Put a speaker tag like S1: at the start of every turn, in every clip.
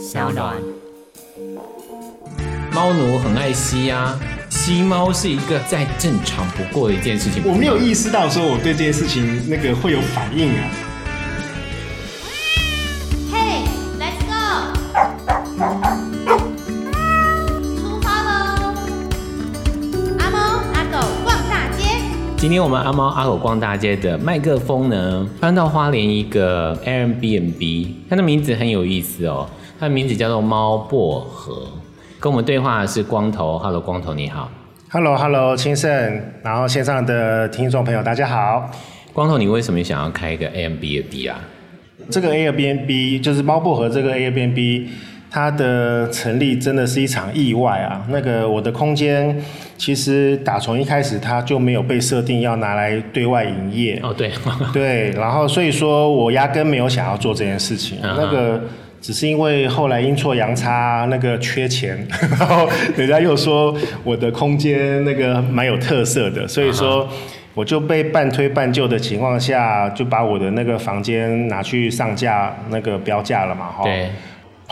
S1: 小暖。
S2: 猫奴很爱吸啊，吸猫是一个再正常不过的一件事情。
S3: 我没有意识到说我对这件事情那个会有反应啊。
S1: 嘿，Let's go！出发喽！阿猫阿狗逛大街。
S2: 今天我们阿猫阿狗逛大街的麦克风呢，搬到花莲一个 Airbnb，它的名字很有意思哦，它的名字叫做猫薄荷。跟我们对话的是光头，Hello，光头你好
S3: ，Hello，Hello，青盛，然后线上的听众朋友大家好，
S2: 光头，你为什么想要开一个 Airbnb 啊？
S3: 这个 Airbnb 就是猫薄荷这个 Airbnb，它的成立真的是一场意外啊。那个我的空间其实打从一开始它就没有被设定要拿来对外营业
S2: 哦，对，
S3: 对，然后所以说我压根没有想要做这件事情，嗯、那个。只是因为后来阴错阳差，那个缺钱，然后人家又说我的空间那个蛮有特色的，所以说我就被半推半就的情况下，就把我的那个房间拿去上架那个标价了嘛，哈。
S2: 对。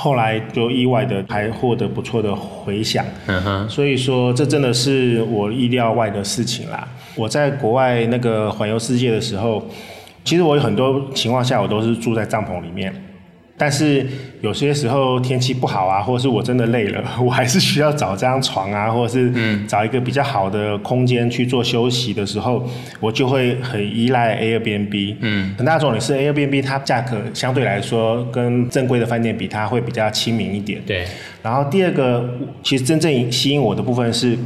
S3: 后来就意外的还获得不错的回响，嗯哼。所以说这真的是我意料外的事情啦。我在国外那个环游世界的时候，其实我有很多情况下我都是住在帐篷里面。但是有些时候天气不好啊，或者是我真的累了，我还是需要找张床啊，或者是找一个比较好的空间去做休息的时候，我就会很依赖 Airbnb。嗯，很大重点是 Airbnb 它价格相对来说跟正规的饭店比，它会比较亲民一点。
S2: 对。
S3: 然后第二个，其实真正吸引我的部分是，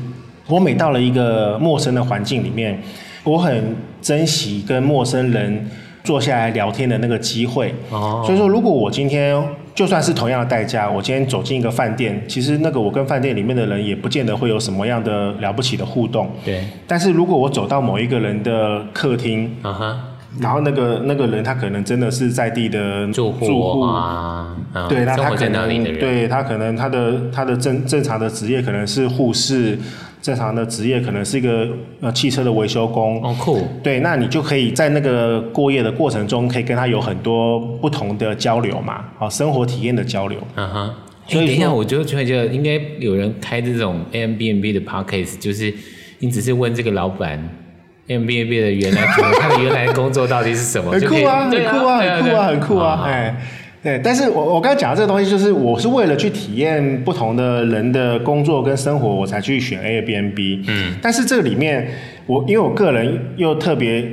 S3: 我每到了一个陌生的环境里面，我很珍惜跟陌生人。坐下来聊天的那个机会，哦，所以说如果我今天就算是同样的代价，我今天走进一个饭店，其实那个我跟饭店里面的人也不见得会有什么样的了不起的互动，
S2: 对。
S3: 但是如果我走到某一个人的客厅，啊哈，然后那个那个人他可能真的是在地的
S2: 住户啊，
S3: 对，那他可能对他可能他的他的正正常的职业可能是护士。正常的职业可能是一个呃汽车的维修工
S2: 哦，酷，
S3: 对，那你就可以在那个过夜的过程中，可以跟他有很多不同的交流嘛，好，生活体验的交流。嗯哼，
S2: 所以等一下我就觉得应该有人开这种 Airbnb 的 podcast，就是你只是问这个老板 Airbnb 的原来 他的原来工作到底是什么？
S3: 很酷啊，很酷啊，很酷啊，很酷啊，哎。对，但是我我刚才讲的这个东西，就是我是为了去体验不同的人的工作跟生活，我才去选 Airbnb。嗯，但是这个里面，我因为我个人又特别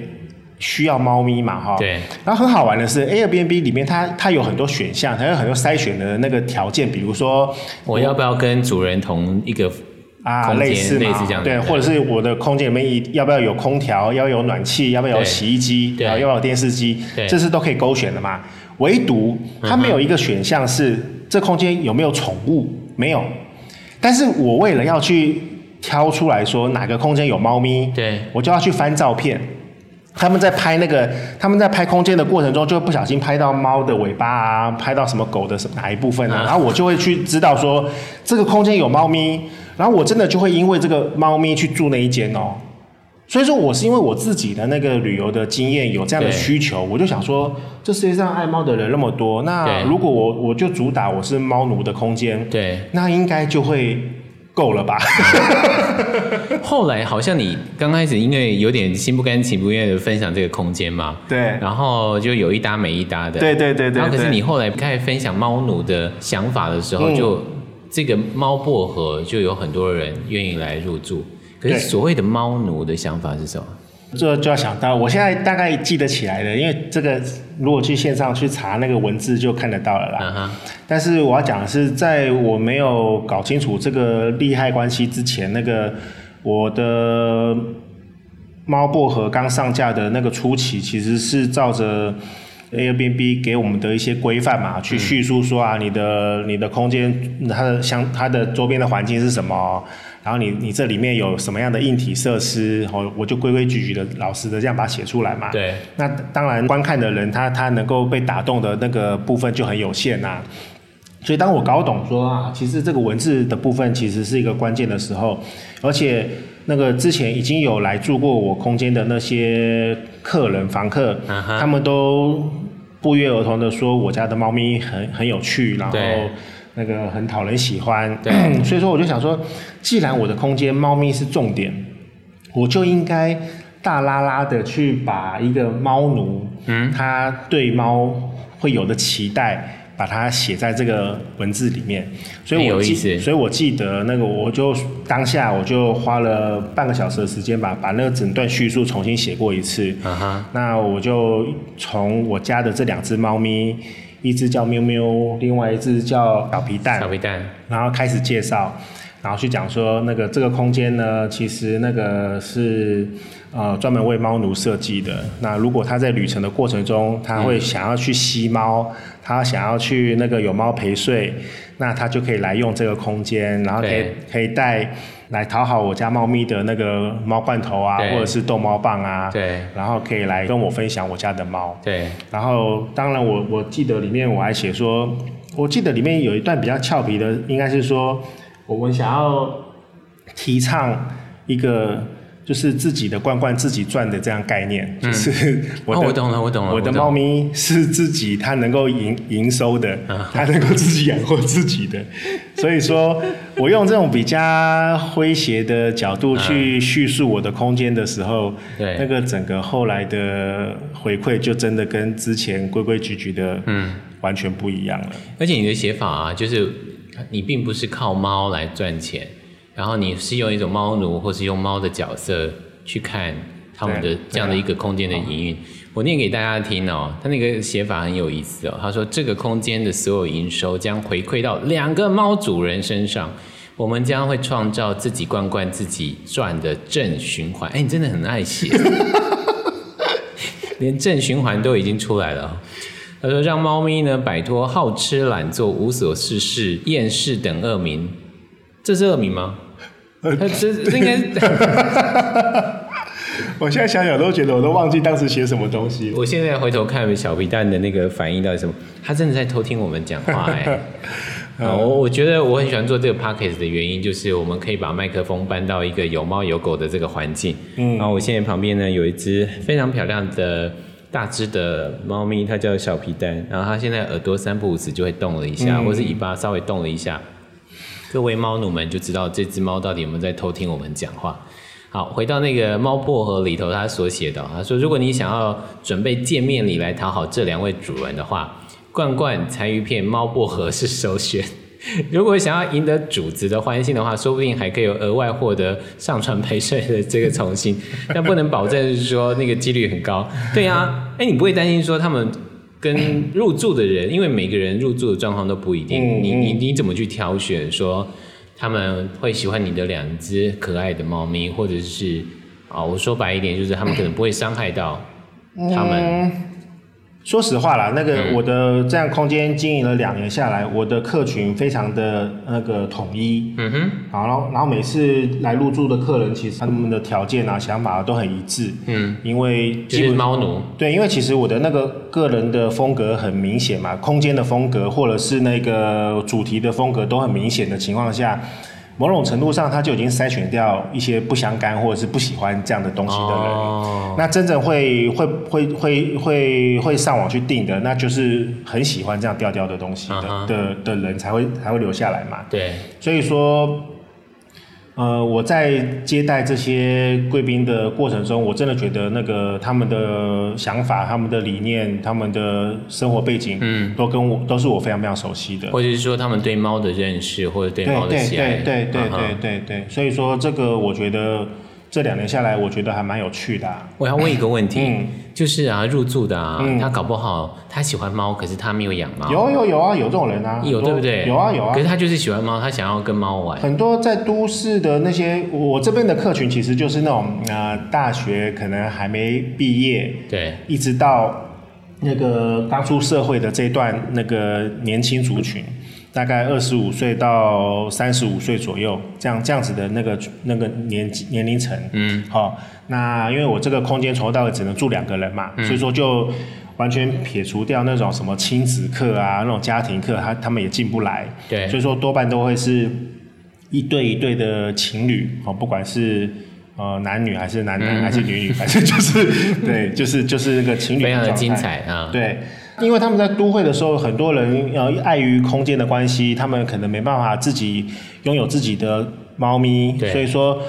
S3: 需要猫咪嘛，哈。
S2: 对。
S3: 然后很好玩的是，Airbnb 里面它它有很多选项，它有很多筛选的那个条件，比如说
S2: 我要不要跟主人同一个
S3: 啊，类似类似这样，对，或者是我的空间里面要不要有空调，要有暖气，要不要有洗衣机，对，要不要有电视机，对，这是都可以勾选的嘛。唯独它没有一个选项是这空间有没有宠物，没有。但是我为了要去挑出来说哪个空间有猫咪，
S2: 对，
S3: 我就要去翻照片。他们在拍那个，他们在拍空间的过程中，就会不小心拍到猫的尾巴啊，拍到什么狗的哪一部分啊，然后我就会去知道说这个空间有猫咪，然后我真的就会因为这个猫咪去住那一间哦。所以说，我是因为我自己的那个旅游的经验有这样的需求，我就想说，这世界上爱猫的人那么多，那如果我我就主打我是猫奴的空间，
S2: 对，
S3: 那应该就会够了吧？
S2: 后来好像你刚开始因为有点心不甘情不愿的分享这个空间嘛，
S3: 对，
S2: 然后就有一搭没一搭的，
S3: 对对对对。
S2: 然后可是你后来开始分享猫奴的想法的时候，就这个猫薄荷就有很多人愿意来入住。可是所谓的猫奴的想法是什么？
S3: 这就要想到，我现在大概记得起来了，因为这个如果去线上去查那个文字就看得到了啦。Uh huh. 但是我要讲的是，在我没有搞清楚这个利害关系之前，那个我的猫薄荷刚上架的那个初期，其实是照着 Airbnb 给我们的一些规范嘛，去叙述说啊，你的你的空间它的相它的周边的环境是什么。然后你你这里面有什么样的硬体设施？我我就规规矩矩的、老实的这样把它写出来嘛。
S2: 对。
S3: 那当然，观看的人他他能够被打动的那个部分就很有限呐、啊。所以当我搞懂说啊，其实这个文字的部分其实是一个关键的时候，而且那个之前已经有来住过我空间的那些客人、房客，uh huh. 他们都不约而同的说我家的猫咪很很有趣，然后那个很讨人喜欢。对，所以说我就想说，既然我的空间猫咪是重点，我就应该大拉拉的去把一个猫奴，嗯，他对猫会有的期待。把它写在这个文字里面，所以我记，所以我记得那个，我就当下我就花了半个小时的时间吧，把那个整段叙述重新写过一次。Uh huh. 那我就从我家的这两只猫咪，一只叫喵喵，另外一只叫小皮蛋，小皮蛋，然后开始介绍，然后去讲说那个这个空间呢，其实那个是。呃，专门为猫奴设计的。那如果他在旅程的过程中，他会想要去吸猫，嗯、他想要去那个有猫陪睡，那他就可以来用这个空间，然后可以可以带来讨好我家猫咪的那个猫罐头啊，或者是逗猫棒啊，对，然后可以来跟我分享我家的猫，对。然后当然我我记得里面我还写说，我记得里面有一段比较俏皮的，应该是说我们想要提倡一个。就是自己的罐罐自己赚的这样概念，嗯、就是我的、哦、我懂了，我懂了。我的猫咪是自己，它能够营营收的，它能够自己养活自己的。所以说，我用这种比较诙谐的角度去叙述我的空间的时候，对、嗯、那个整个后来的回馈就真的跟之前规规矩矩的，嗯，完全不一样了。
S2: 而且你的写法啊，就是你并不是靠猫来赚钱。然后你是用一种猫奴，或是用猫的角色去看他们的这样的一个空间的营运。我念给大家听哦，他那个写法很有意思哦。他说这个空间的所有营收将回馈到两个猫主人身上，我们将会创造自己罐罐自己赚的正循环。哎，你真的很爱写，连正循环都已经出来了。他说让猫咪呢摆脱好吃懒做、无所事事、厌世等恶名，这是恶名吗？呃，这 这应该，
S3: 我现在想想都觉得我都忘记当时写什么东西。
S2: 我现在回头看小皮蛋的那个反应到底什么，他真的在偷听我们讲话哎。啊，我我觉得我很喜欢做这个 podcast 的原因，就是我们可以把麦克风搬到一个有猫有狗的这个环境。嗯，然后我现在旁边呢有一只非常漂亮的大只的猫咪，它叫小皮蛋，然后它现在耳朵三不五时就会动了一下，嗯、或是尾巴稍微动了一下。各位猫奴们就知道这只猫到底有没有在偷听我们讲话。好，回到那个猫薄荷里头，他所写的，他说：如果你想要准备见面礼来讨好这两位主人的话，罐罐柴鱼片猫薄荷是首选。如果想要赢得主子的欢心的话，说不定还可以有额外获得上船陪睡的这个宠幸，但不能保证是说那个几率很高。对呀、啊，哎，你不会担心说他们？跟入住的人，因为每个人入住的状况都不一定，嗯、你你你怎么去挑选？说他们会喜欢你的两只可爱的猫咪，或者是啊，我说白一点，就是他们可能不会伤害到他们。嗯
S3: 说实话啦，那个我的这样空间经营了两年下来，我的客群非常的那个统一。嗯哼。好，然后然后每次来入住的客人，其实他们的条件啊、想法都很一致。嗯。因为
S2: 就是猫奴。
S3: 对，因为其实我的那个个人的风格很明显嘛，空间的风格或者是那个主题的风格都很明显的情况下。某种程度上，他就已经筛选掉一些不相干或者是不喜欢这样的东西的人。Oh. 那真正会会会会会会上网去订的，那就是很喜欢这样调调的东西的、uh. 的的人才会才会留下来嘛。对，所以说。呃，我在接待这些贵宾的过程中，我真的觉得那个他们的想法、他们的理念、他们的生活背景，嗯，都跟我都是我非常非常熟悉的。
S2: 或者是说他们对猫的认识，或者对猫的喜爱。
S3: 对对对对对对对对。所以说这个我觉得。这两年下来，我觉得还蛮有趣的啊。
S2: 我要问一个问题，嗯，就是啊，入住的啊，嗯，他搞不好他喜欢猫，可是他没有养猫。
S3: 有有有啊，有这种人啊，
S2: 有对不对？
S3: 有啊有啊。
S2: 可是他就是喜欢猫，他想要跟猫玩。
S3: 很多在都市的那些，我这边的客群其实就是那种啊，呃，大学可能还没毕业，对，一直到那个刚出社会的这段那个年轻族群。大概二十五岁到三十五岁左右，这样这样子的那个那个年年龄层，嗯，好，那因为我这个空间从头到尾只能住两个人嘛，嗯、所以说就完全撇除掉那种什么亲子课啊，那种家庭课，他他们也进不来，对，所以说多半都会是一对一对的情侣，哦，不管是呃男女还是男男还是女女，反正就是对，就是就是那个情侣，
S2: 非常的精彩啊，
S3: 对。因为他们在都会的时候，很多人呃碍于空间的关系，他们可能没办法自己拥有自己的猫咪，所以说。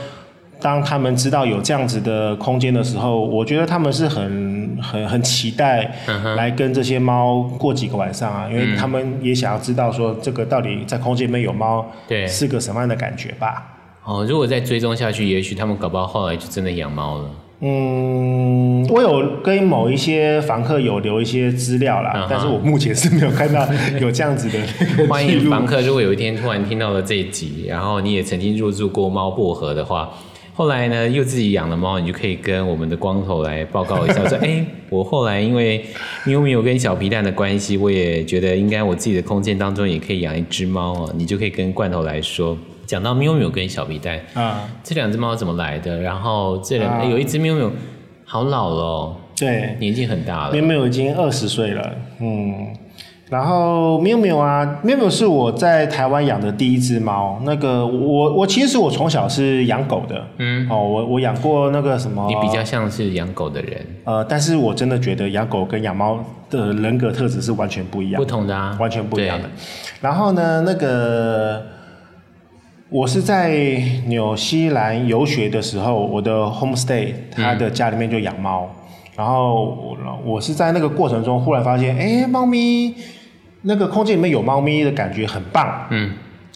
S3: 当他们知道有这样子的空间的时候，我觉得他们是很很很期待来跟这些猫过几个晚上啊，因为他们也想要知道说这个到底在空间里面有猫，对，是个什么样的感觉吧。
S2: 哦，如果再追踪下去，也许他们搞不好后来就真的养猫了。
S3: 嗯，我有跟某一些房客有留一些资料啦，但是我目前是没有看到有这样子的。
S2: 欢迎房客，如果有一天突然听到了这一集，然后你也曾经入住过猫薄荷的话。后来呢，又自己养了猫，你就可以跟我们的光头来报告一下，说：哎、欸，我后来因为喵喵跟小皮蛋的关系，我也觉得应该我自己的空间当中也可以养一只猫哦。你就可以跟罐头来说，讲到喵喵跟小皮蛋啊，这两只猫怎么来的？然后这两、有一只喵喵好老了、哦，
S3: 对，
S2: 年纪很大了，
S3: 喵喵已经二十岁了，嗯。然后喵喵啊，喵喵是我在台湾养的第一只猫。那个我我其实我从小是养狗的，嗯，哦，我我养过那个什么。
S2: 你比较像是养狗的人。
S3: 呃，但是我真的觉得养狗跟养猫的人格特质是完全不一样的，
S2: 不同的啊，
S3: 完全不一样的。然后呢，那个我是在纽西兰游学的时候，我的 homestay 他的家里面就养猫，嗯、然后我我是在那个过程中忽然发现，哎，猫咪。那个空间里面有猫咪的感觉很棒，嗯，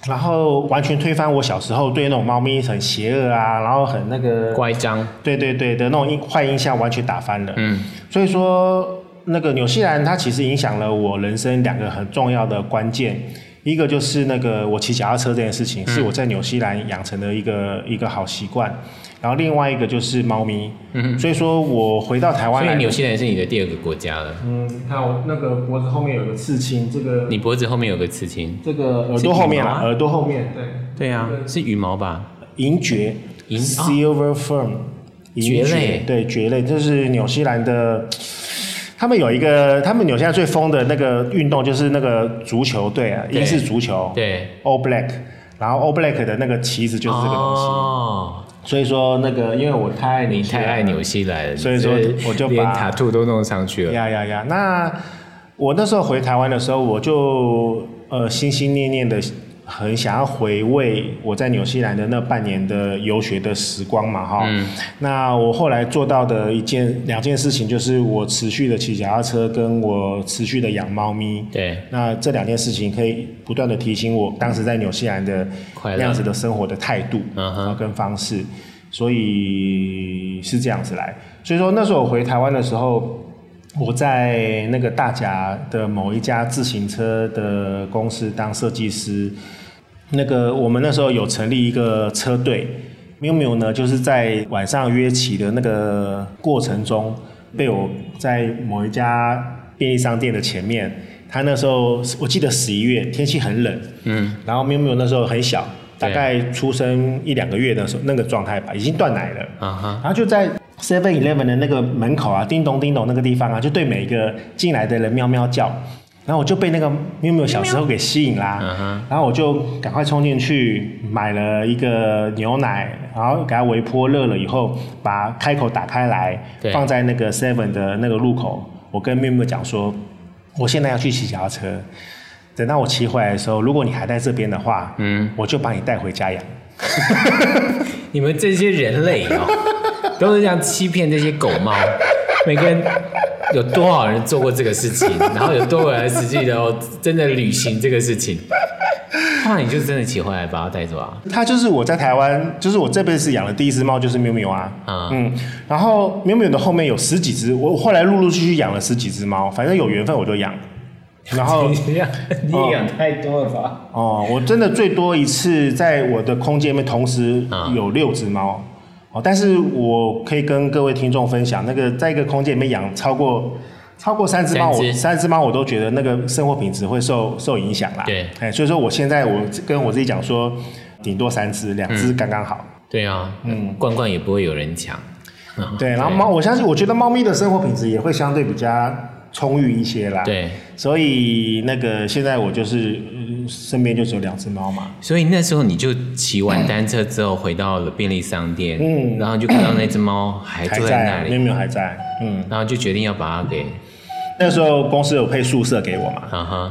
S3: 然后完全推翻我小时候对那种猫咪很邪恶啊，然后很那个
S2: 乖张，
S3: 对对对的那种坏印象完全打翻了，嗯，所以说那个纽西兰它其实影响了我人生两个很重要的关键，一个就是那个我骑脚踏车这件事情是我在纽西兰养成的一个一个好习惯。然后另外一个就是猫咪，嗯，所以说我回到台湾来，
S2: 所以纽西兰是你的第二个国家了。
S3: 嗯，看我那个脖子后面有个刺青，这个
S2: 你脖子后面有个刺青，
S3: 这个耳朵后面啊，耳朵后面，对。
S2: 对啊，是羽毛吧？
S3: 银蕨，银 silver fern，
S2: 蕨类，
S3: 对蕨类，这是纽西兰的，他们有一个，他们纽西兰最疯的那个运动就是那个足球队啊，英式足球，
S2: 对
S3: ，All Black，然后 All Black 的那个旗子就是这个东西。哦所以说那个，因为我太爱你
S2: 太爱纽西兰了，
S3: 所以说我就把
S2: 连塔兔都弄上去了。
S3: 呀呀呀！那我那时候回台湾的时候，我就呃心心念念的很想要回味我在纽西兰的那半年的游学的时光嘛，哈。嗯。那我后来做到的一件两件事情，就是我持续的骑脚踏车，跟我持续的养猫咪。
S2: 对。
S3: 那这两件事情可以不断的提醒我当时在纽西兰的那样子的生活的态度，跟方式。所以是这样子来，所以说那时候我回台湾的时候，我在那个大甲的某一家自行车的公司当设计师。那个我们那时候有成立一个车队，喵喵呢就是在晚上约骑的那个过程中，被我在某一家便利商店的前面，他那时候我记得十一月天气很冷，嗯，然后喵喵那时候很小。大概出生一两个月的时候，那个状态吧，已经断奶了。啊哈然后就在 Seven Eleven 的那个门口啊，叮咚叮咚那个地方啊，就对每一个进来的人喵喵叫。然后我就被那个喵喵小时候给吸引啦。Uh. 然后我就赶快冲进去买了一个牛奶，然后给它微波热了以后，把开口打开来，放在那个 Seven 的那个路口。我跟喵喵讲说，我现在要去骑脚踏车。等到我骑回来的时候，如果你还在这边的话，嗯，我就把你带回家养。
S2: 你们这些人类哦，都是这样欺骗这些狗猫。每个人有多少人做过这个事情？然后有多少人实际的哦，真的履行这个事情？那你就真的骑回来把它带走啊？
S3: 它就是我在台湾，就是我这辈子养的第一只猫，就是喵喵啊。嗯，嗯，然后喵喵的后面有十几只，我后来陆陆续续养了十几只猫，反正有缘分我就养。然后
S2: 你养 你养太多了吧？
S3: 哦，我真的最多一次在我的空间里面同时有六只猫。哦，但是我可以跟各位听众分享，那个在一个空间里面养超过超过三只猫，我三只猫我都觉得那个生活品质会受受影响啦。
S2: 对，
S3: 哎，所以说我现在我跟我自己讲说，顶多三只，两只刚刚好。
S2: 对啊，嗯，罐罐也不会有人抢。
S3: 对，然后猫，我相信，我觉得猫咪的生活品质也会相对比较。充裕一些啦，
S2: 对，
S3: 所以那个现在我就是身边就只有两只猫嘛。
S2: 所以那时候你就骑完单车之后回到了便利商店，嗯，然后就看到那只猫还坐在那里，
S3: 喵喵还在，嗯，
S2: 然后就决定要把它给
S3: 那时候公司有配宿舍给我嘛。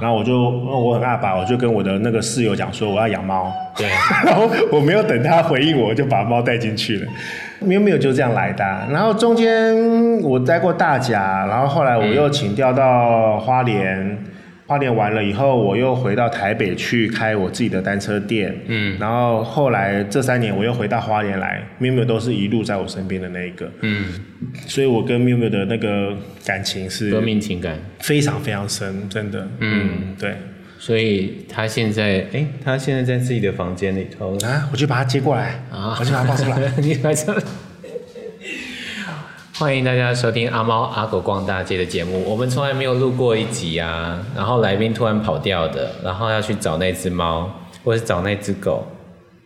S3: 然后我就我很阿爸，我就跟我的那个室友讲说我要养猫，
S2: 对，
S3: 然后我没有等他回应我，我就把猫带进去了。喵喵就这样来的啊、然后中间我待过大甲，然后后来我又请调到花莲。花莲完了以后，我又回到台北去开我自己的单车店。
S2: 嗯，
S3: 然后后来这三年我又回到花莲来，喵喵都是一路在我身边的那一个。
S2: 嗯，
S3: 所以我跟 miu miu 的那个感情是
S2: 革命情感。
S3: 非常非常深，真的。嗯，对。
S2: 所以他现在，哎，他现在在自己的房间里头
S3: 啊，我去把他接过来
S2: 啊，
S3: 我去把他抱出来。
S2: 你来这。欢迎大家收听阿猫阿狗逛大街的节目。我们从来没有录过一集啊，然后来宾突然跑掉的，然后要去找那只猫，或是找那只狗。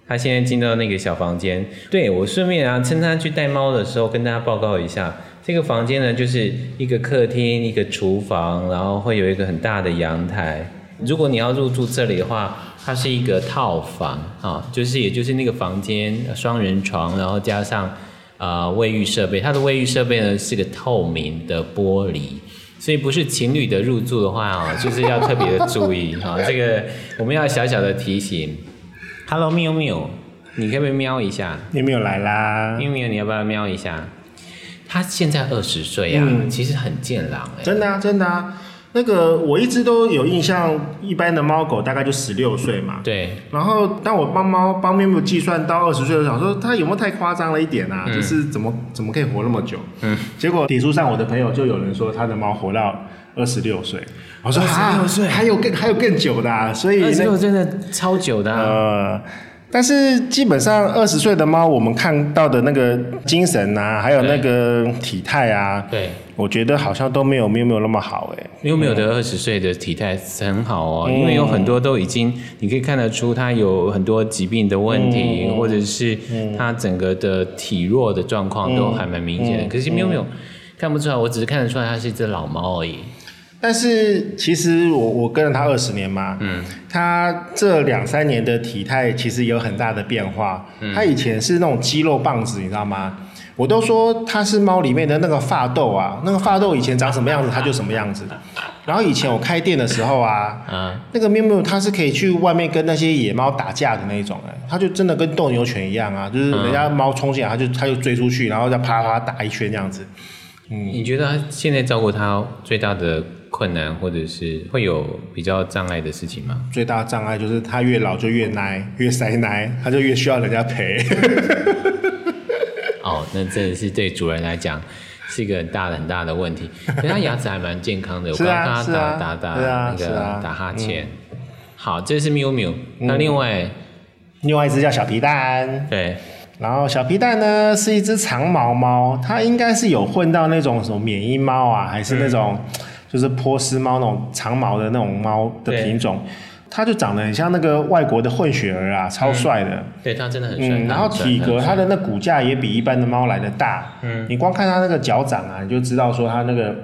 S2: 他现在进到那个小房间，对，我顺便啊，趁他去带猫的时候，跟大家报告一下，这个房间呢，就是一个客厅，一个厨房，然后会有一个很大的阳台。如果你要入住这里的话，它是一个套房啊，就是也就是那个房间双人床，然后加上。啊，卫浴设备，它的卫浴设备呢是个透明的玻璃，所以不是情侣的入住的话哦，就是要特别的注意哈。这个我们要小小的提醒。Hello，喵喵，你可不可以喵一下？
S3: 喵喵来啦！
S2: 喵喵，你要不要喵一下？他现在二十岁啊，嗯、其实很健朗哎。
S3: 真的啊，真的啊。那个我一直都有印象，一般的猫狗大概就十六岁嘛。
S2: 对。然
S3: 后当我帮猫帮喵喵计算到二十岁的时候，想说它有没有太夸张了一点啊？嗯、就是怎么怎么可以活那么久？嗯。结果脸书上我的朋友就有人说他的猫活到二十六岁，我说二十六岁还有更还有更久的啊，所以
S2: 二十六真的超久的啊。
S3: 呃但是基本上二十岁的猫，我们看到的那个精神啊，还有那个体态啊，
S2: 对，
S3: 我觉得好像都没有喵喵那么好哎。
S2: 喵喵的二十岁的体态很好哦，嗯、因为有很多都已经，你可以看得出它有很多疾病的问题，嗯、或者是它整个的体弱的状况都还蛮明显的。嗯、可是喵喵看不出来，我只是看得出来它是一只老猫而已。
S3: 但是其实我我跟了他二十年嘛，嗯，他这两三年的体态其实有很大的变化。嗯，他以前是那种肌肉棒子，你知道吗？我都说他是猫里面的那个发豆啊，那个发豆以前长什么样子，它就什么样子。然后以前我开店的时候啊，嗯，那个喵喵它是可以去外面跟那些野猫打架的那种，哎，它就真的跟斗牛犬一样啊，就是人家猫冲进来，它就它就追出去，然后再啪啪打一圈这样子。
S2: 嗯，你觉得他现在照顾它最大的？困难或者是会有比较障碍的事情吗？
S3: 最大的障碍就是他越老就越奶，越塞奶，他就越需要人家陪。
S2: 哦，那真的是对主人来讲是一个很大的很大的问题。可是他牙齿还蛮健康的，我刚刚看他打打打那个打哈欠。好，这是喵喵。那另外
S3: 另外一只叫小皮蛋。
S2: 对，
S3: 然后小皮蛋呢是一只长毛猫，它应该是有混到那种什么缅因猫啊，还是那种。就是波斯猫那种长毛的那种猫的品种，它就长得很像那个外国的混血儿啊，超帅的。
S2: 对，它真的很帅。
S3: 然后体格，它的那骨架也比一般的猫来的大。嗯，你光看它那个脚掌啊，你就知道说它那个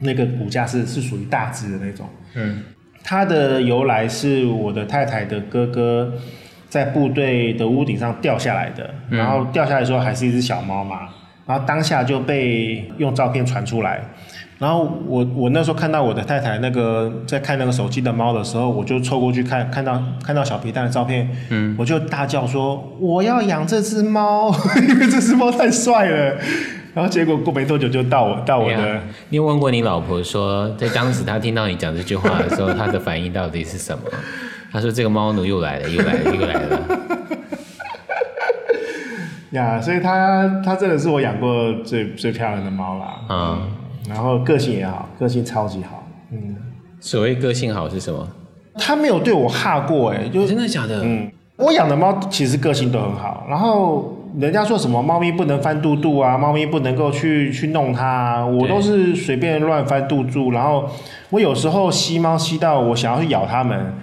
S3: 那个骨架是是属于大只的那种。嗯，它的由来是我的太太的哥哥在部队的屋顶上掉下来的，然后掉下来的时候还是一只小猫嘛，然后当下就被用照片传出来。然后我我那时候看到我的太太那个在看那个手机的猫的时候，我就凑过去看，看到看到小皮蛋的照片，嗯，我就大叫说我要养这只猫，因为这只猫太帅了。然后结果过没多久就到我到我的。
S2: 你有问过你老婆说，在当时她听到你讲这句话的时候，她的反应到底是什么？她说这个猫奴又来了，又来了，又来了。
S3: 呀，所以它它真的是我养过最最漂亮的猫啦。嗯。然后个性也好，个性超级好。嗯，
S2: 所谓个性好是什么？
S3: 他没有对我哈过，哎，就
S2: 真的假的？
S3: 嗯，我养的猫其实个性都很好。然后人家说什么猫咪不能翻肚肚啊，猫咪不能够去去弄它啊，我都是随便乱翻肚肚。然后我有时候吸猫吸到我想要去咬它们，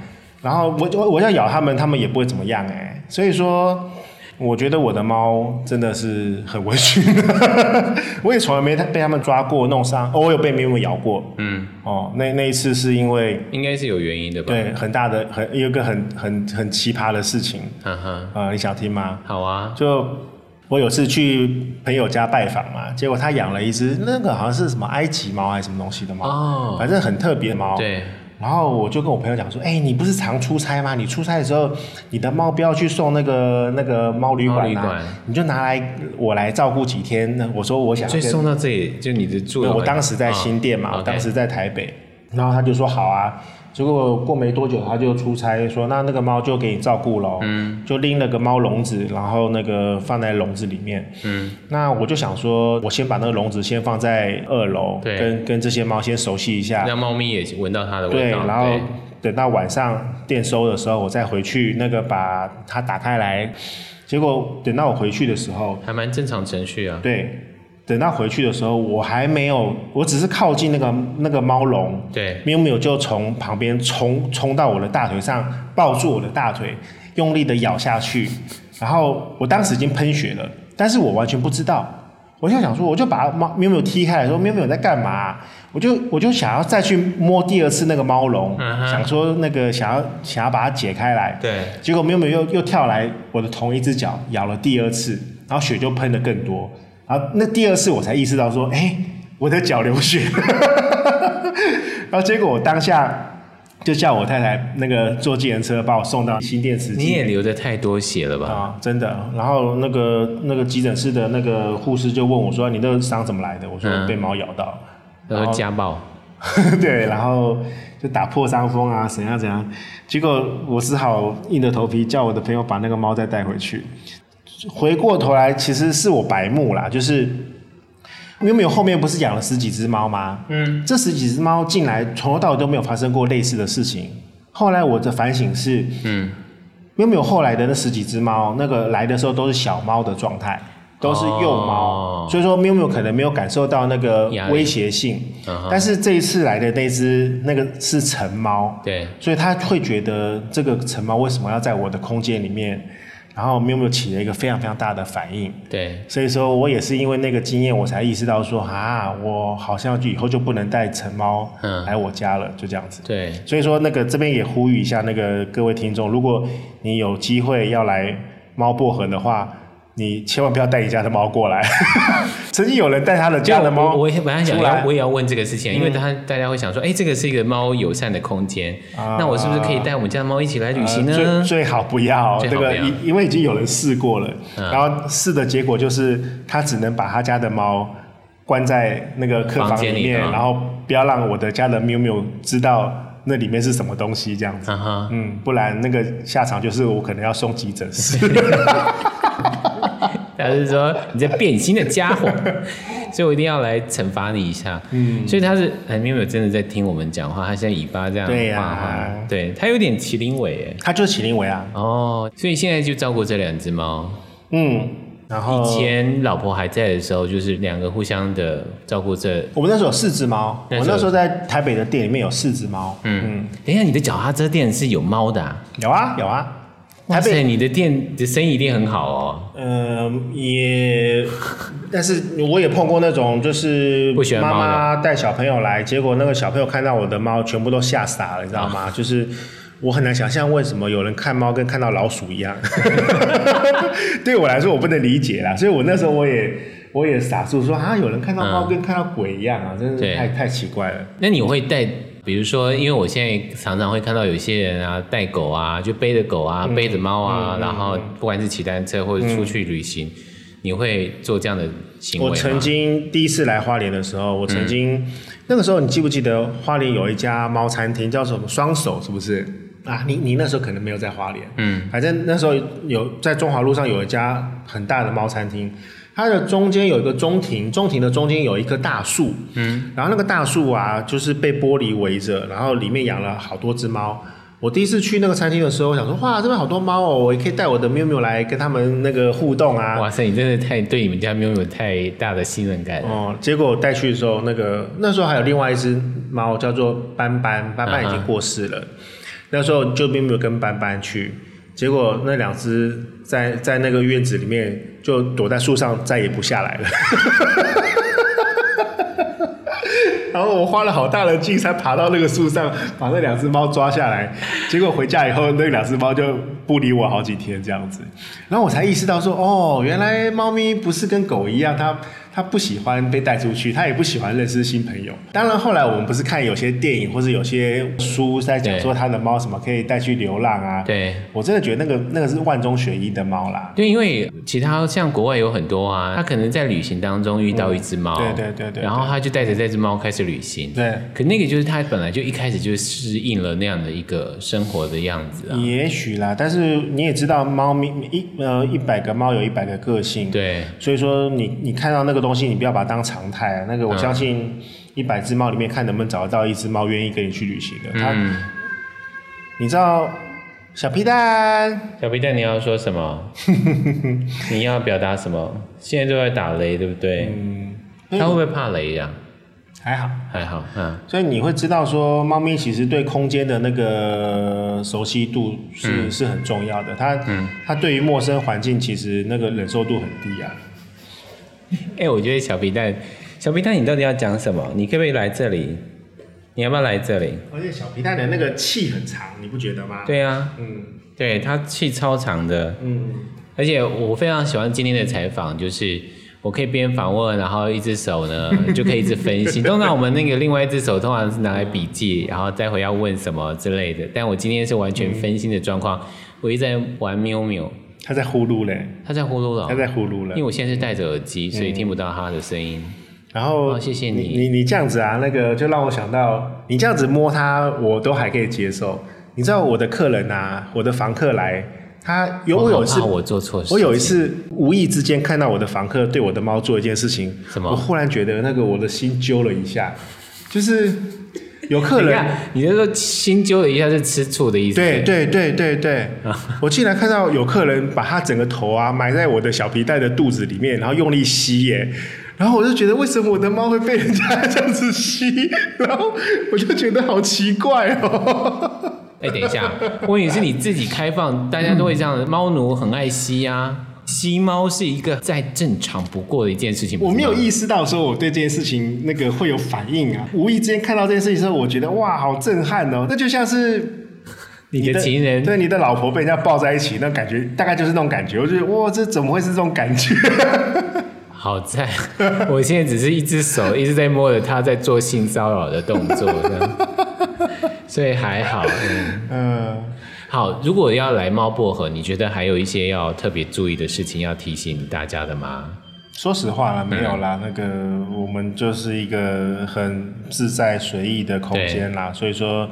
S3: 然后我我我要咬它们，它们也不会怎么样，哎，所以说。我觉得我的猫真的是很温驯，我也从来没被他们抓过弄伤，哦，我有被喵喵咬过，嗯，哦，那那一次是因为
S2: 应该是有原因的吧？
S3: 对，很大的很有一个很很很奇葩的事情，啊、呃，你想听吗？
S2: 好啊，
S3: 就我有次去朋友家拜访嘛，结果他养了一只那个好像是什么埃及猫还是什么东西的猫，哦，反正很特别的猫。
S2: 对。
S3: 然后我就跟我朋友讲说，哎，你不是常出差吗？你出差的时候，你的猫不要去送那个那个猫旅馆啊，你就拿来我来照顾几天。那我说我想，
S2: 所以送到这里就你的住。
S3: 我当时在新店嘛，哦、我当时在台北.然后他就说好啊。结果过没多久，他就出差说，那那个猫就给你照顾喽。嗯，就拎了个猫笼子，然后那个放在笼子里面。嗯，那我就想说，我先把那个笼子先放在二楼，对，跟跟这些猫先熟悉一下，
S2: 让猫咪也闻到它的味道。
S3: 对，然后等到晚上店收的时候，我再回去那个把它打开来。结果等到我回去的时候，
S2: 还蛮正常程序啊。
S3: 对。等到回去的时候，我还没有，我只是靠近那个那个猫笼，
S2: 对，
S3: 喵喵就从旁边冲冲到我的大腿上，抱住我的大腿，用力的咬下去，然后我当时已经喷血了，但是我完全不知道，我就想说，我就把猫喵喵踢开来说，喵喵在干嘛？我就我就想要再去摸第二次那个猫笼，嗯，想说那个想要想要把它解开来，
S2: 对，结
S3: 果喵喵又又跳来我的同一只脚咬了第二次，然后血就喷的更多。然后那第二次我才意识到说，哎，我的脚流血，然后结果我当下就叫我太太那个坐计程车把我送到新店慈济。
S2: 你也流的太多血了吧？
S3: 啊，真的。然后那个那个急诊室的那个护士就问我说：“你那个伤怎么来的？”我说：“被猫咬到。
S2: 嗯”然后家暴。
S3: 对，然后就打破伤风啊，怎样怎样。结果我只好硬着头皮叫我的朋友把那个猫再带回去。回过头来，其实是我白目啦，就是喵喵后面不是养了十几只猫吗？嗯，这十几只猫进来，从头到尾都没有发生过类似的事情。后来我的反省是，嗯，喵喵后来的那十几只猫，那个来的时候都是小猫的状态，都是幼猫，哦，所以说喵喵可能没有感受到那个威胁性。但是这一次来的那只，那个是成猫，
S2: 对，
S3: 所以他会觉得这个成猫为什么要在我的空间里面？然后喵喵起了一个非常非常大的反应，
S2: 对，
S3: 所以说我也是因为那个经验，我才意识到说啊，我好像就以后就不能带成猫来我家了，嗯，就这样子。
S2: 对，
S3: 所以说那个这边也呼吁一下那个各位听众，如果你有机会要来猫薄荷的话。你千万不要带你家的猫过来。曾经有人带他的家的猫，
S2: 我本来想要，我也要问这个事情，嗯、因为他大家会想说，哎、欸，这个是一个猫友善的空间、啊，那我是不是可以带我们家的猫一起来旅行呢？
S3: 呃、最最好不要，这个因因为已经有人试过了，嗯、然后试的结果就是他只能把他家的猫关在那个客房里面，里然后不要让我的家的喵喵知道那里面是什么东西，这样子，嗯，嗯不然那个下场就是我可能要送急诊室。
S2: 他是说你这变心的家伙，所以我一定要来惩罚你一下。嗯，所以他是还，没有真的在听我们讲话，他现在尾巴这样对呀、啊，对他有点麒麟尾哎，
S3: 他就是麒麟尾啊。
S2: 哦，所以现在就照顾这两只猫。
S3: 嗯，然后
S2: 以前老婆还在的时候，就是两个互相的照顾这。
S3: 我们那时候有四只猫，我那时候在台北的店里面有四只猫。嗯嗯，
S2: 等一下，你的脚踏车店是有猫的、啊？
S3: 有啊，有啊。
S2: 哇塞，你的店的生意一定很好哦。
S3: 嗯、呃，也，但是我也碰过那种，就是妈妈带小朋友来，结果那个小朋友看到我的猫，全部都吓傻了，你知道吗？哦、就是我很难想象为什么有人看猫跟看到老鼠一样。对我来说，我不能理解啦，所以我那时候我也我也傻住说啊，有人看到猫跟看到鬼一样啊，嗯、真的是太太奇怪了。
S2: 那你会带？比如说，因为我现在常常会看到有些人啊，带狗啊，就背着狗啊，嗯、背着猫啊、嗯，然后不管是骑单车或者出去旅行、嗯，你会做这样的行为吗？
S3: 我曾经第一次来花莲的时候，我曾经、嗯、那个时候，你记不记得花莲有一家猫餐厅叫什么双手？是不是啊？你你那时候可能没有在花莲，嗯，反正那时候有在中华路上有一家很大的猫餐厅。它的中间有一个中庭，中庭的中间有一棵大树，嗯，然后那个大树啊，就是被玻璃围着，然后里面养了好多只猫。我第一次去那个餐厅的时候，我想说，哇，这边好多猫哦，我也可以带我的喵喵来跟他们那个互动啊。
S2: 哇塞，你真的太对你们家喵喵太大的信任感了。
S3: 哦，结果我带去的时候，那个那时候还有另外一只猫叫做斑斑，斑斑已经过世了。Uh -huh. 那时候就喵喵跟斑斑去。结果那两只在在那个院子里面就躲在树上，再也不下来了。然后我花了好大的劲才爬到那个树上，把那两只猫抓下来。结果回家以后，那两只猫就不理我好几天这样子。然后我才意识到说，哦，原来猫咪不是跟狗一样，它。他不喜欢被带出去，他也不喜欢认识新朋友。当然，后来我们不是看有些电影或者有些书在讲说他的猫什么可以带去流浪啊？
S2: 对，
S3: 我真的觉得那个那个是万中选一的猫啦。
S2: 对，因为其他像国外有很多啊，他可能在旅行当中遇到一只猫，
S3: 嗯，对对对对，
S2: 然后他就带着这只猫开始旅行。
S3: 对，
S2: 可那个就是他本来就一开始就适应了那样的一个生活的样子啊。
S3: 也许啦，但是你也知道，猫咪一呃一百个猫有一百个个性，
S2: 对，
S3: 所以说你你看到那个东西，你不要把它当。常态啊，那个我相信一百只猫里面看能不能找得到一只猫愿意跟你去旅行的。它，嗯、你知道小皮蛋？
S2: 小皮蛋，你要说什么？你要表达什么？现在就在打雷，对不对？嗯。它会不会怕雷呀？
S3: 还好，
S2: 还好。嗯。
S3: 所以你会知道说，猫咪其实对空间的那个熟悉度是、嗯、是很重要的。它，嗯、它对于陌生环境其实那个忍受度很低啊。
S2: 哎、欸，我觉得小皮蛋，小皮蛋，你到底要讲什么？你可不可以来这里？你要不要来这里？
S3: 而且小皮蛋的那个气很长，你不觉得吗？
S2: 对啊，嗯，对，他气超长的，嗯，而且我非常喜欢今天的采访，就是我可以边访问，然后一只手呢就可以一直分析。通常我们那个另外一只手通常是拿来笔记，然后待会要问什么之类的。但我今天是完全分心的状况，嗯、我一直在玩喵喵。
S3: 他在呼噜嘞，
S2: 他在呼噜了，
S3: 他在呼噜了。
S2: 因为我现在是戴着耳机，所以听不到他的声音。
S3: 然后，
S2: 哦，谢谢你，
S3: 你你这样子啊，那个就让我想到，你这样子摸它，我都还可以接受。你知道我的客人啊，我的房客来，他有我有一次
S2: 我做错事，
S3: 我有一次无意之间看到我的房客对我的猫做一件事情，
S2: 什么？
S3: 我忽然觉得那个我的心揪了一下，就是。有客人，
S2: 你这个心揪了一下是吃醋的意思。
S3: 对对对对对，我竟然看到有客人把他整个头啊埋在我的小皮带的肚子里面，然后用力吸耶，然后我就觉得为什么我的猫会被人家这样子吸，然后我就觉得好奇怪哦。
S2: 哎，等一下，问题是你自己开放，大家都会这样的，猫奴很爱吸啊。吸猫是一个再正常不过的一件事情。我
S3: 没有意识到说我对这件事情那个会有反应啊，无意之间看到这件事情的时候，我觉得哇，好震撼哦！那就像是
S2: 你的情人
S3: 对你的老婆被人家抱在一起，那感觉大概就是那种感觉。我觉得哇，这怎么会是这种感觉？
S2: 好在我现在只是一只手一直在摸着他在做性骚扰的动作，所以还好。嗯。嗯 好，如果要来猫薄荷，你觉得还有一些要特别注意的事情要提醒大家的吗？
S3: 说实话啦，没有啦，嗯、那个我们就是一个很自在随意的空间啦，所以说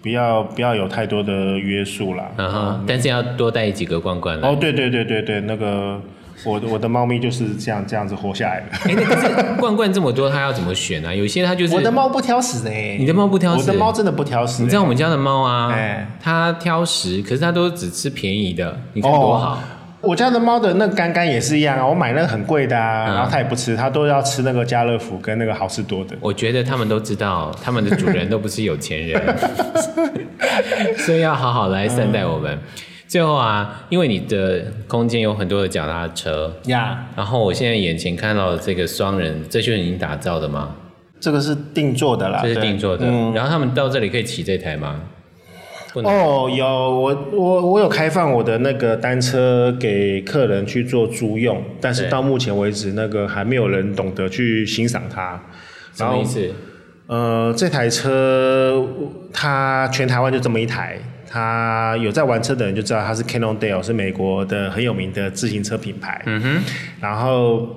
S3: 不要不要有太多的约束啦。
S2: 嗯哼，嗯，但是要多带几个罐罐。
S3: 哦，对对对对对，那个。我的我的猫咪就是这样这样子活下来的。
S2: 哎、可是罐罐这么多，它要怎么选呢、啊？有些它就是。
S3: 我的猫不挑食的哎。
S2: 你的猫不挑食？
S3: 我的猫真的不挑食。
S2: 你知道我们家的猫啊，它挑食，可是它都只吃便宜的，你看多好。哦、
S3: 我家的猫的那个干干也是一样啊，我买那个很贵的啊，嗯、然后它也不吃，它都要吃那个家乐福跟那个好事多的。
S2: 我觉得他们都知道，他们的主人都不是有钱人，所以要好好来善待我们。嗯最后啊，因为你的空间有很多的脚踏车呀.然后我现在眼前看到的这个双人，这就是你打造的吗？
S3: 这个是定做的啦，
S2: 这是定做的。嗯、然后他们到这里可以骑这台吗？
S3: 哦，有，我我我有开放我的那个单车给客人去做租用，但是到目前为止，那个还没有人懂得去欣赏它。
S2: 什么意思？
S3: 呃，这台车它全台湾就这么一台。它有在玩车的人就知道，它是 Cannondale，是美国的很有名的自行车品牌。嗯哼。然后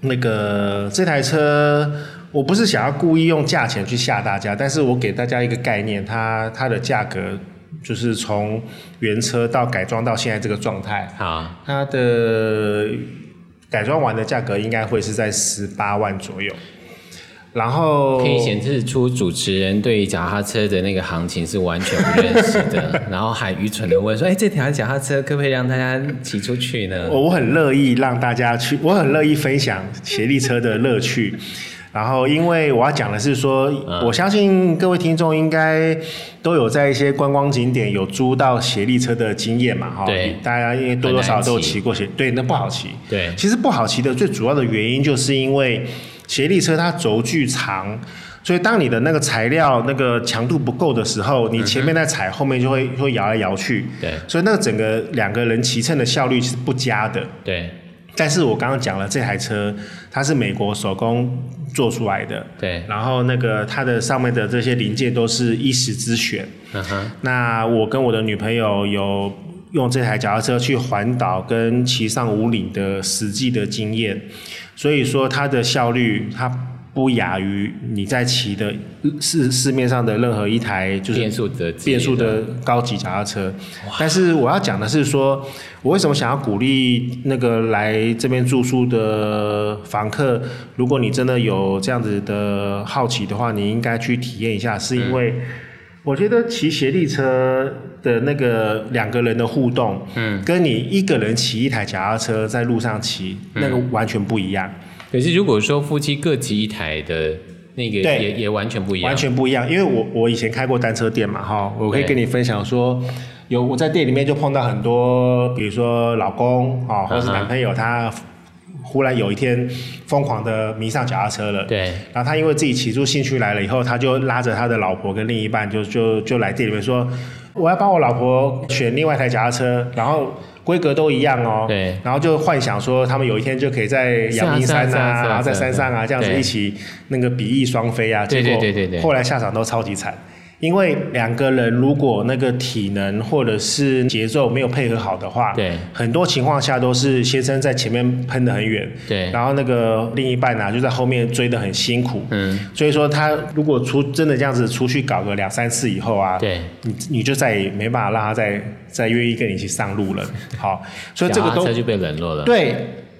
S3: 那个这台车，我不是想要故意用价钱去吓大家，但是我给大家一个概念，它它的价格就是从原车到改装到现在这个状态。啊。它的改装完的价格应该会是在十八万左右。然后
S2: 可以显示出主持人对于脚踏车的那个行情是完全不认识的，然后还愚蠢的问说：“哎，这条脚踏车可不可以让大家骑出去呢？”
S3: 我很乐意让大家去，我很乐意分享斜力车的乐趣。然后，因为我要讲的是说，我相信各位听众应该都有在一些观光景点有租到斜力车的经验嘛，哈。
S2: 对，
S3: 大家因为多多少少都有骑过斜，对，那不好骑。
S2: 对，
S3: 其实不好骑的最主要的原因就是因为。协力车它轴距长，所以当你的那个材料那个强度不够的时候，你前面在踩，后面就会会摇来摇去。
S2: 对，
S3: 所以那个整个两个人骑乘的效率是不佳的。
S2: 对。
S3: 但是我刚刚讲了，这台车它是美国手工做出来的。
S2: 对。
S3: 然后那个它的上面的这些零件都是一时之选。嗯哼。那我跟我的女朋友有用这台脚踏车去环岛跟骑上五岭的实际的经验，所以说它的效率它。不亚于你在骑的市市面上的任何一台就是变速的变速的高级脚踏车，但是我要讲的是说，我为什么想要鼓励那个来这边住宿的房客，如果你真的有这样子的好奇的话，你应该去体验一下，是因为我觉得骑斜力车的那个两个人的互动，嗯，跟你一个人骑一台脚踏车在路上骑，那个完全不一样。
S2: 可是如果说夫妻各骑一台的那个也也完全不一样，
S3: 完全不一样。因为我我以前开过单车店嘛，哈，我可以跟你分享说，有我在店里面就碰到很多，比如说老公啊，或者是男朋友，他忽然有一天疯狂的迷上脚踏车了，
S2: 对。
S3: 然后他因为自己骑出兴趣来了以后，他就拉着他的老婆跟另一半就就就来店里面说，我要帮我老婆选另外一台脚踏车，然后。规格都一样哦，
S2: 对，
S3: 然后就幻想说他们有一天就可以在阳明山啊，然后在山上啊这样子一起那个比翼双飞啊，结果对对对，后来下场都超级惨。因为两个人如果那个体能或者是节奏没有配合好的话，
S2: 对，
S3: 很多情况下都是先生在前面喷得很远，
S2: 对，
S3: 然后那个另一半呢、啊、就在后面追得很辛苦，嗯，所以说他如果出真的这样子出去搞个两三次以后啊，
S2: 对，
S3: 你你就再也没办法让他再再愿意跟你一起上路了，好，所以这个都
S2: 车就被冷落了，
S3: 对。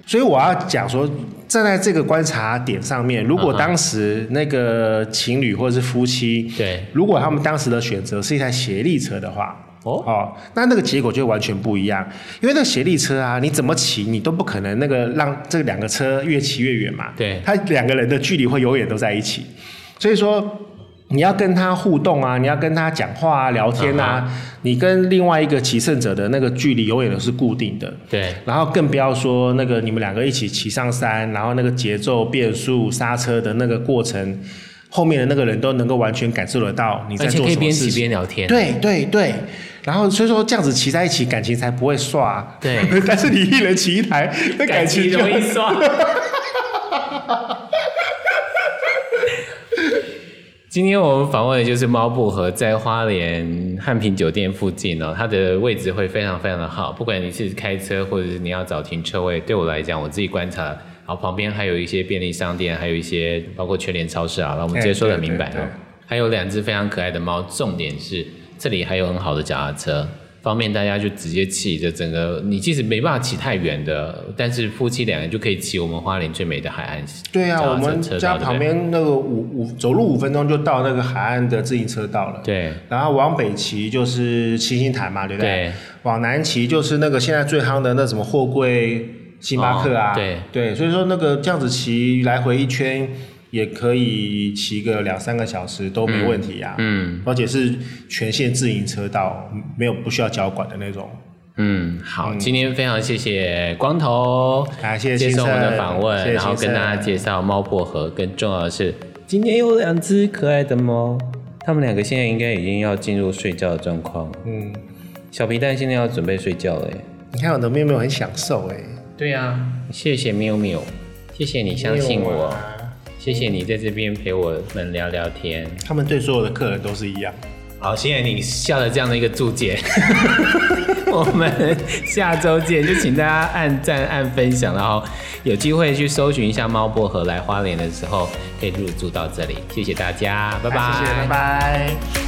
S3: 所以我要讲说，站在这个观察点上面，如果当时那个情侣或者是夫妻，
S2: 对，
S3: 如果他们当时的选择是一台协力车的话，哦，哦，那那个结果就完全不一样。因为那个协力车啊，你怎么骑你都不可能那个让这两个车越骑越远嘛，
S2: 对，
S3: 它两个人的距离会永远都在一起，所以说。你要跟他互动啊，你要跟他讲话啊，聊天啊，uh. 你跟另外一个骑乘者的那个距离永远都是固定的。
S2: 对。
S3: 然后更不要说那个你们两个一起骑上山，然后那个节奏、变速、刹车的那个过程，后面的那个人都能够完全感受得到你在做什么事情。
S2: 而且可以边骑边聊天。
S3: 对对对。然后所以说这样子骑在一起，感情才不会刷。
S2: 对。
S3: 但是你一人骑一台，那感情就
S2: 容易刷。今天我们访问的就是猫薄荷，在花莲汉平酒店附近哦，它的位置会非常非常的好。不管你是开车，或者是你要找停车位，对我来讲，我自己观察，好，旁边还有一些便利商店，还有一些包括全联超市啊，那我们直接说得很明白哦。还有两只非常可爱的猫，重点是这里还有很好的脚踏车。方便大家就直接骑着整个，你其实没办法骑太远的，但是夫妻两个人就可以骑我们花莲最美的海岸。
S3: 对啊，我们家旁边那个五五走路五分钟就到那个海岸的自行车道了。
S2: 对，
S3: 然后往北骑就是七星潭嘛，对不对？
S2: 对。
S3: 往南骑就是那个现在最夯的那什么货柜星巴克啊。
S2: 哦、对
S3: 对，所以说那个这样子骑来回一圈。也可以骑个两三个小时都没问题呀、啊嗯，嗯，而且是全线自营车道，没有不需要交管的那种。
S2: 嗯，好，嗯、今天非常谢谢光头，
S3: 感谢
S2: 接受我们的访问，
S3: 谢谢，
S2: 然后跟大家介绍猫薄荷，更重要的是今天有两只可爱的猫，它们两个现在应该已经要进入睡觉的状况。嗯，小皮蛋现在要准备睡觉了，
S3: 你看我的喵喵很享受哎。
S2: 对呀、啊，谢谢喵喵，谢谢你相信我。谢谢你在这边陪我们聊聊天。
S3: 他们对所有的客人都是一样。
S2: 好，谢谢你下了这样的一个注解。我们下周见，就请大家按赞、按分享，然后有机会去搜寻一下猫薄荷来花莲的时候，可以入住到这里。谢谢大家，拜拜，
S3: 谢谢，拜拜。